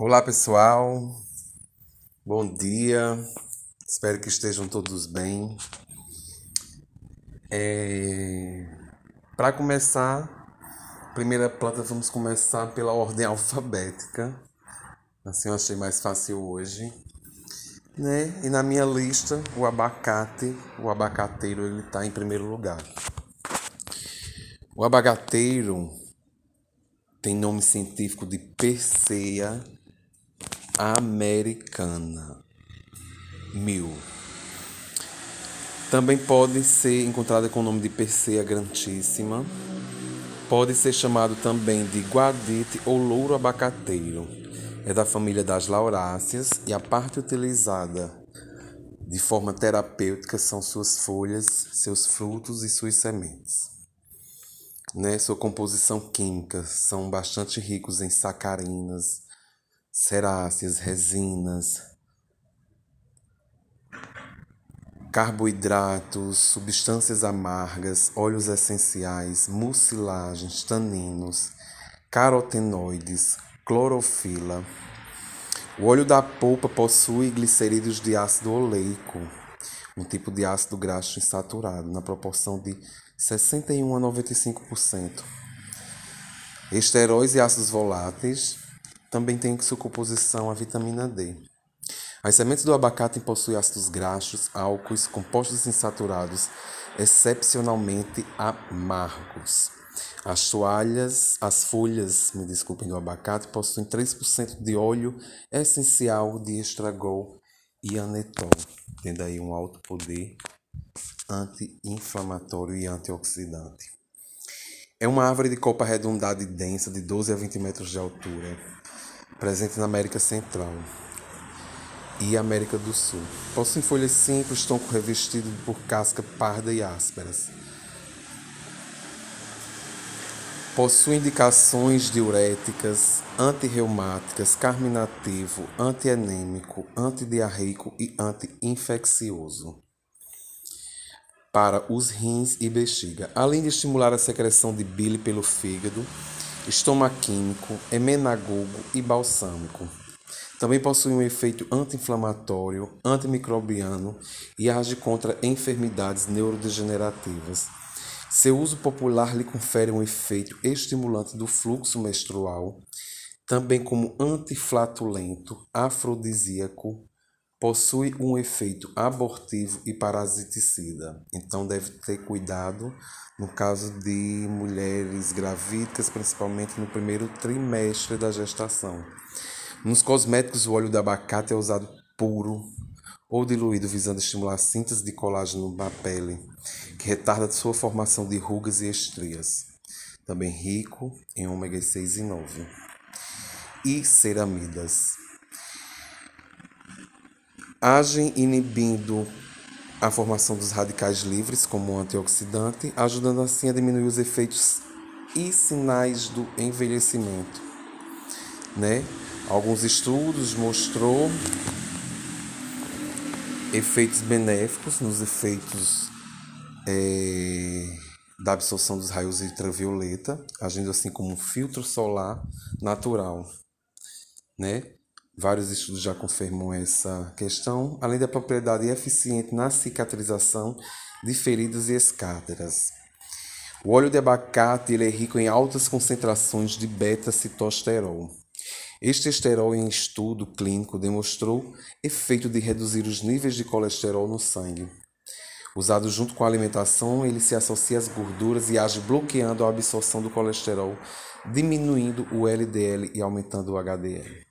Olá pessoal, bom dia, espero que estejam todos bem. É... Para começar, primeira planta vamos começar pela ordem alfabética, assim eu achei mais fácil hoje. Né? E na minha lista, o abacate, o abacateiro, ele está em primeiro lugar. O abacateiro tem nome científico de Persea americana. Mil. Também pode ser encontrada com o nome de Persea grantíssima. Pode ser chamado também de guadite ou louro abacateiro. É da família das lauráceas e a parte utilizada de forma terapêutica são suas folhas, seus frutos e suas sementes. Né? Sua composição química são bastante ricos em sacarinas, ceráceas, resinas, carboidratos, substâncias amargas, óleos essenciais, mucilagens, taninos, carotenoides, clorofila. O óleo da polpa possui glicerídeos de ácido oleico, um tipo de ácido graxo insaturado, na proporção de 61 a 95%. Esteróis e ácidos voláteis também tem sua composição a vitamina D. As sementes do abacate possuem ácidos graxos, álcoois, compostos insaturados, excepcionalmente amargos. As toalhas, as folhas, me desculpem, do abacate possuem 3% de óleo essencial de estragol e anetol, tendo aí um alto poder anti-inflamatório e antioxidante. É uma árvore de copa arredondada e densa de 12 a 20 metros de altura presente na América Central e América do Sul. Possui folhas simples, tronco revestido por casca parda e ásperas. Possui indicações diuréticas, antirreumáticas, carminativo, antianêmico, antidiarreico e anti-infeccioso para os rins e bexiga, além de estimular a secreção de bile pelo fígado estomaquímico, emenagogo e balsâmico. Também possui um efeito anti-inflamatório, antimicrobiano e age contra enfermidades neurodegenerativas. Seu uso popular lhe confere um efeito estimulante do fluxo menstrual, também como antiflatulento, afrodisíaco, possui um efeito abortivo e parasiticida. Então deve ter cuidado no caso de mulheres gravídicas, principalmente no primeiro trimestre da gestação. Nos cosméticos, o óleo de abacate é usado puro ou diluído, visando estimular a síntese de colágeno na pele, que retarda sua formação de rugas e estrias. Também rico em ômega 6 e 9. E ceramidas. Agem inibindo a formação dos radicais livres como um antioxidante, ajudando assim a diminuir os efeitos e sinais do envelhecimento. Né? Alguns estudos mostrou efeitos benéficos nos efeitos é, da absorção dos raios ultravioleta, agindo assim como um filtro solar natural, né? Vários estudos já confirmam essa questão, além da propriedade eficiente na cicatrização de feridas e escáteras. O óleo de abacate ele é rico em altas concentrações de beta-citosterol. Este esterol em estudo clínico demonstrou efeito de reduzir os níveis de colesterol no sangue. Usado junto com a alimentação, ele se associa às gorduras e age bloqueando a absorção do colesterol, diminuindo o LDL e aumentando o HDL.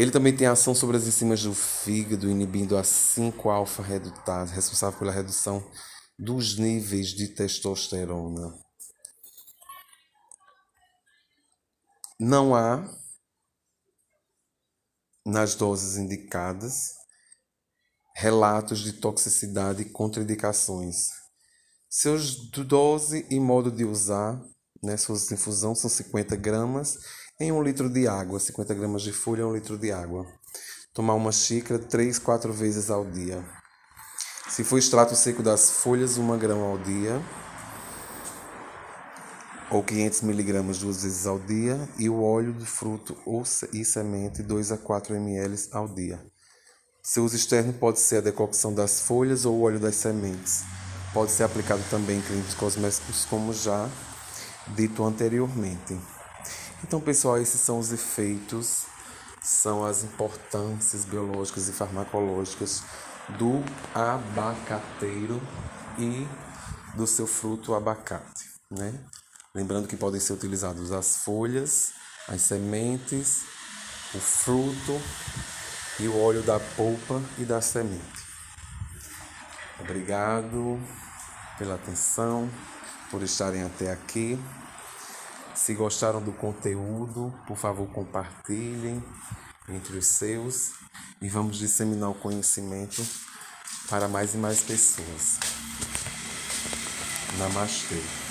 Ele também tem ação sobre as enzimas do fígado, inibindo a 5-alfa redutase, responsável pela redução dos níveis de testosterona. Não há, nas doses indicadas, relatos de toxicidade e contraindicações. Seus dose e modo de usar, né, suas infusão são 50 gramas em um litro de água, 50 gramas de folha, um litro de água. Tomar uma xícara três, quatro vezes ao dia. Se for extrato seco das folhas, uma grama ao dia. ou 500 miligramas duas vezes ao dia, e o óleo de fruto ou e semente 2 a 4 ml ao dia. Seu uso externo pode ser a decocção das folhas ou o óleo das sementes. Pode ser aplicado também em cremes cosméticos, como já dito anteriormente. Então, pessoal, esses são os efeitos, são as importâncias biológicas e farmacológicas do abacateiro e do seu fruto abacate, né? Lembrando que podem ser utilizados as folhas, as sementes, o fruto e o óleo da polpa e da semente. Obrigado pela atenção, por estarem até aqui. Se gostaram do conteúdo, por favor, compartilhem entre os seus e vamos disseminar o conhecimento para mais e mais pessoas. Namastê.